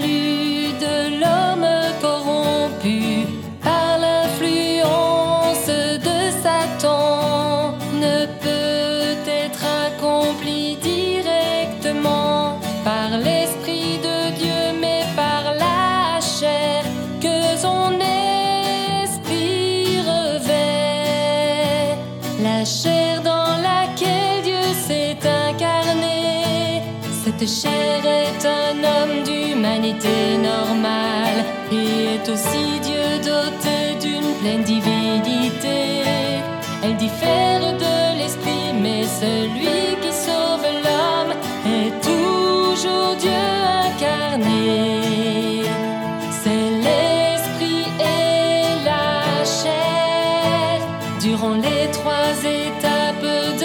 de l'homme corrompu par l'influence de Satan ne peut être accompli directement par l'Esprit de Dieu, mais par la chair que son esprit revêt. La chair dans Cher est un homme d'humanité normale. Il est aussi Dieu doté d'une pleine divinité. Elle diffère de l'esprit, mais celui qui sauve l'homme est toujours Dieu incarné. C'est l'esprit et la chair durant les trois étapes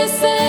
listen.